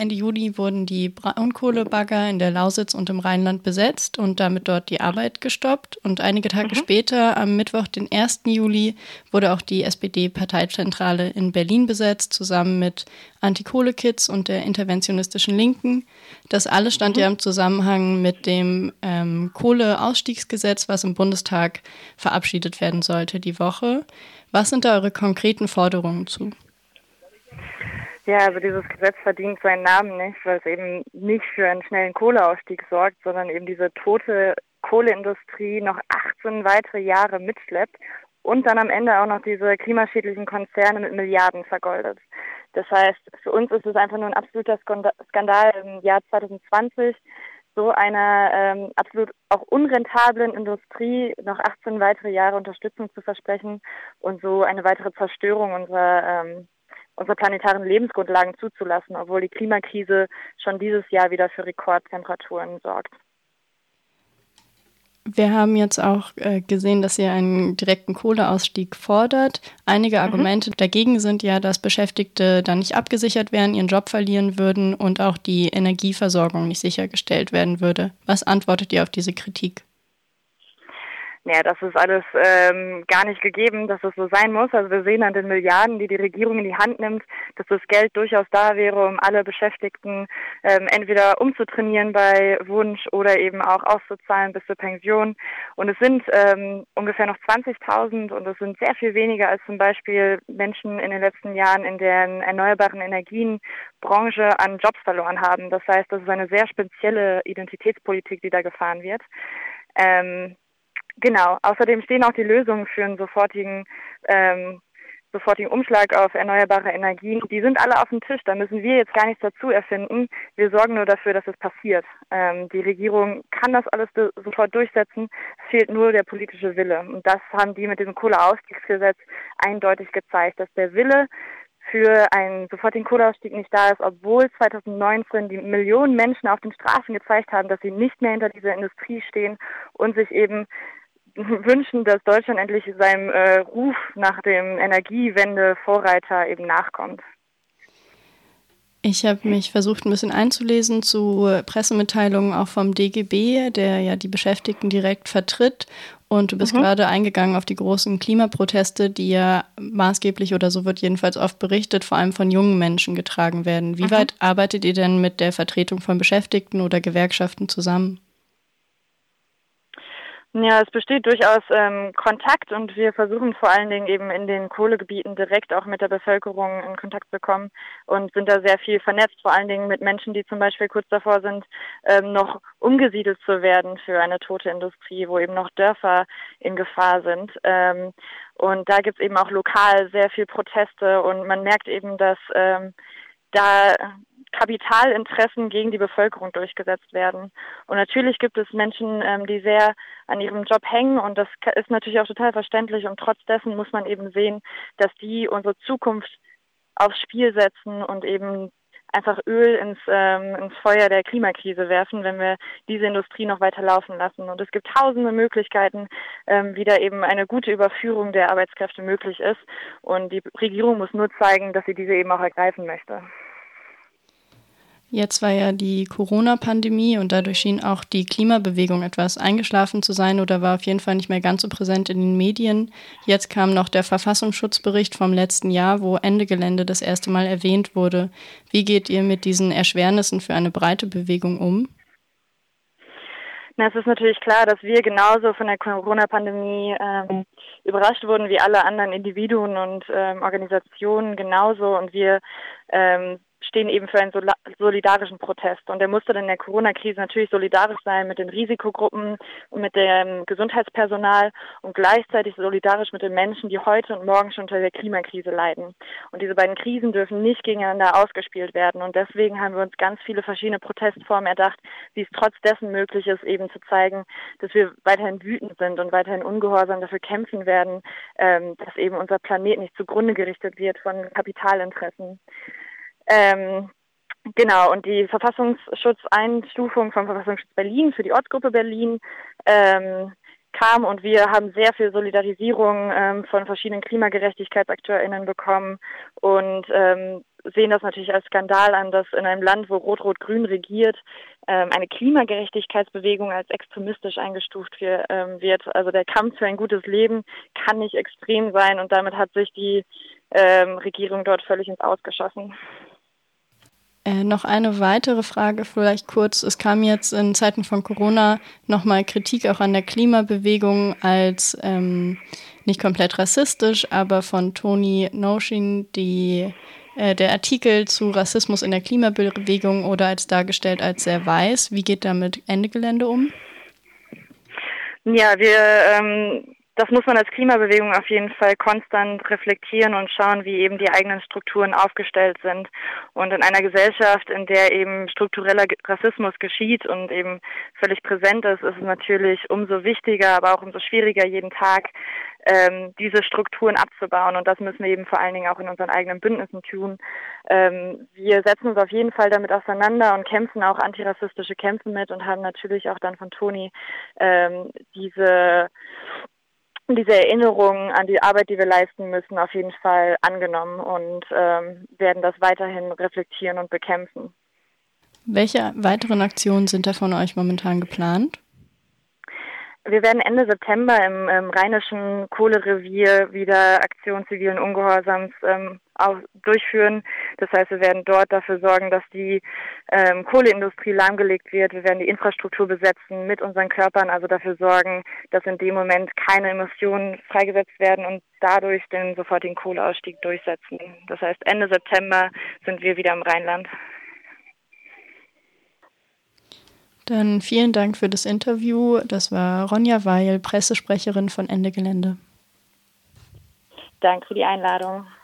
Ende Juli wurden die Braunkohlebagger in der Lausitz und im Rheinland besetzt und damit dort die Arbeit gestoppt. Und einige Tage mhm. später, am Mittwoch, den 1. Juli, wurde auch die SPD-Parteizentrale in Berlin besetzt, zusammen mit Anti-Kohle-Kids und der interventionistischen Linken. Das alles stand mhm. ja im Zusammenhang mit dem ähm, Kohleausstiegsgesetz, was im Bundestag verabschiedet werden sollte die Woche. Was sind da eure konkreten Forderungen zu? Ja, also dieses Gesetz verdient seinen Namen nicht, weil es eben nicht für einen schnellen Kohleausstieg sorgt, sondern eben diese tote Kohleindustrie noch 18 weitere Jahre mitschleppt und dann am Ende auch noch diese klimaschädlichen Konzerne mit Milliarden vergoldet. Das heißt, für uns ist es einfach nur ein absoluter Skandal im Jahr 2020, so einer ähm, absolut auch unrentablen Industrie noch 18 weitere Jahre Unterstützung zu versprechen und so eine weitere Zerstörung unserer ähm, unsere planetaren Lebensgrundlagen zuzulassen, obwohl die Klimakrise schon dieses Jahr wieder für Rekordtemperaturen sorgt. Wir haben jetzt auch äh, gesehen, dass ihr einen direkten Kohleausstieg fordert. Einige mhm. Argumente dagegen sind ja, dass Beschäftigte dann nicht abgesichert wären, ihren Job verlieren würden und auch die Energieversorgung nicht sichergestellt werden würde. Was antwortet ihr auf diese Kritik? Ja, das ist alles ähm, gar nicht gegeben, dass es so sein muss. Also wir sehen an den Milliarden, die die Regierung in die Hand nimmt, dass das Geld durchaus da wäre, um alle Beschäftigten ähm, entweder umzutrainieren bei Wunsch oder eben auch auszuzahlen bis zur Pension. Und es sind ähm, ungefähr noch 20.000 und es sind sehr viel weniger als zum Beispiel Menschen in den letzten Jahren in der erneuerbaren Energienbranche an Jobs verloren haben. Das heißt, das ist eine sehr spezielle Identitätspolitik, die da gefahren wird. Ähm, Genau. Außerdem stehen auch die Lösungen für einen sofortigen ähm, sofortigen Umschlag auf erneuerbare Energien, die sind alle auf dem Tisch. Da müssen wir jetzt gar nichts dazu erfinden. Wir sorgen nur dafür, dass es passiert. Ähm, die Regierung kann das alles sofort durchsetzen. Es fehlt nur der politische Wille. Und das haben die mit diesem Kohleausstiegsgesetz eindeutig gezeigt, dass der Wille für einen sofortigen Kohleausstieg nicht da ist, obwohl 2019 die Millionen Menschen auf den Straßen gezeigt haben, dass sie nicht mehr hinter dieser Industrie stehen und sich eben wünschen, dass Deutschland endlich seinem äh, Ruf nach dem Energiewende-Vorreiter eben nachkommt. Ich habe mich versucht, ein bisschen einzulesen zu Pressemitteilungen auch vom DGB, der ja die Beschäftigten direkt vertritt. Und du bist mhm. gerade eingegangen auf die großen Klimaproteste, die ja maßgeblich oder so wird jedenfalls oft berichtet, vor allem von jungen Menschen getragen werden. Wie mhm. weit arbeitet ihr denn mit der Vertretung von Beschäftigten oder Gewerkschaften zusammen? Ja, es besteht durchaus ähm, Kontakt und wir versuchen vor allen Dingen eben in den Kohlegebieten direkt auch mit der Bevölkerung in Kontakt zu kommen und sind da sehr viel vernetzt, vor allen Dingen mit Menschen, die zum Beispiel kurz davor sind, ähm, noch umgesiedelt zu werden für eine tote Industrie, wo eben noch Dörfer in Gefahr sind. Ähm, und da gibt es eben auch lokal sehr viel Proteste und man merkt eben, dass ähm, da Kapitalinteressen gegen die Bevölkerung durchgesetzt werden. Und natürlich gibt es Menschen, ähm, die sehr an ihrem Job hängen und das ist natürlich auch total verständlich und trotz dessen muss man eben sehen, dass die unsere Zukunft aufs Spiel setzen und eben einfach Öl ins, ähm, ins Feuer der Klimakrise werfen, wenn wir diese Industrie noch weiter laufen lassen. Und es gibt tausende Möglichkeiten, ähm, wie da eben eine gute Überführung der Arbeitskräfte möglich ist. Und die Regierung muss nur zeigen, dass sie diese eben auch ergreifen möchte. Jetzt war ja die Corona-Pandemie und dadurch schien auch die Klimabewegung etwas eingeschlafen zu sein oder war auf jeden Fall nicht mehr ganz so präsent in den Medien. Jetzt kam noch der Verfassungsschutzbericht vom letzten Jahr, wo Ende Gelände das erste Mal erwähnt wurde. Wie geht ihr mit diesen Erschwernissen für eine breite Bewegung um? Es ist natürlich klar, dass wir genauso von der Corona-Pandemie ähm, überrascht wurden wie alle anderen Individuen und ähm, Organisationen genauso und wir ähm, stehen eben für einen solidarischen Protest. Und er musste dann in der Corona-Krise natürlich solidarisch sein mit den Risikogruppen und mit dem Gesundheitspersonal und gleichzeitig solidarisch mit den Menschen, die heute und morgen schon unter der Klimakrise leiden. Und diese beiden Krisen dürfen nicht gegeneinander ausgespielt werden. Und deswegen haben wir uns ganz viele verschiedene Protestformen erdacht, wie es trotz dessen möglich ist, eben zu zeigen, dass wir weiterhin wütend sind und weiterhin ungehorsam dafür kämpfen werden, ähm, dass eben unser Planet nicht zugrunde gerichtet wird von Kapitalinteressen. Ähm, genau, und die Verfassungsschutzeinstufung vom Verfassungsschutz Berlin für die Ortsgruppe Berlin ähm, kam und wir haben sehr viel Solidarisierung ähm, von verschiedenen KlimagerechtigkeitsakteurInnen bekommen und ähm, sehen das natürlich als Skandal an, dass in einem Land, wo Rot-Rot-Grün regiert, ähm, eine Klimagerechtigkeitsbewegung als extremistisch eingestuft ähm, wird. Also der Kampf für ein gutes Leben kann nicht extrem sein und damit hat sich die ähm, Regierung dort völlig ins Ausgeschossen. Äh, noch eine weitere Frage, vielleicht kurz. Es kam jetzt in Zeiten von Corona nochmal Kritik auch an der Klimabewegung als ähm, nicht komplett rassistisch, aber von Toni Noshin, die äh, der Artikel zu Rassismus in der Klimabewegung oder als dargestellt als sehr weiß. Wie geht da mit Ende Gelände um? Ja, wir ähm, das muss man als Klimabewegung auf jeden Fall konstant reflektieren und schauen, wie eben die eigenen Strukturen aufgestellt sind. Und in einer Gesellschaft, in der eben struktureller Rassismus geschieht und eben völlig präsent ist, ist es natürlich umso wichtiger, aber auch umso schwieriger jeden Tag, ähm, diese Strukturen abzubauen. Und das müssen wir eben vor allen Dingen auch in unseren eigenen Bündnissen tun. Ähm, wir setzen uns auf jeden Fall damit auseinander und kämpfen auch antirassistische Kämpfe mit und haben natürlich auch dann von Toni ähm, diese diese Erinnerungen an die Arbeit, die wir leisten müssen, auf jeden Fall angenommen und ähm, werden das weiterhin reflektieren und bekämpfen. Welche weiteren Aktionen sind da von euch momentan geplant? Wir werden Ende September im, im rheinischen Kohlerevier wieder Aktion zivilen Ungehorsams ähm, durchführen. Das heißt, wir werden dort dafür sorgen, dass die ähm, Kohleindustrie lahmgelegt wird. Wir werden die Infrastruktur besetzen mit unseren Körpern, also dafür sorgen, dass in dem Moment keine Emissionen freigesetzt werden und dadurch den sofortigen Kohleausstieg durchsetzen. Das heißt, Ende September sind wir wieder im Rheinland. Dann vielen Dank für das Interview. Das war Ronja Weil, Pressesprecherin von Ende Gelände. Danke für die Einladung.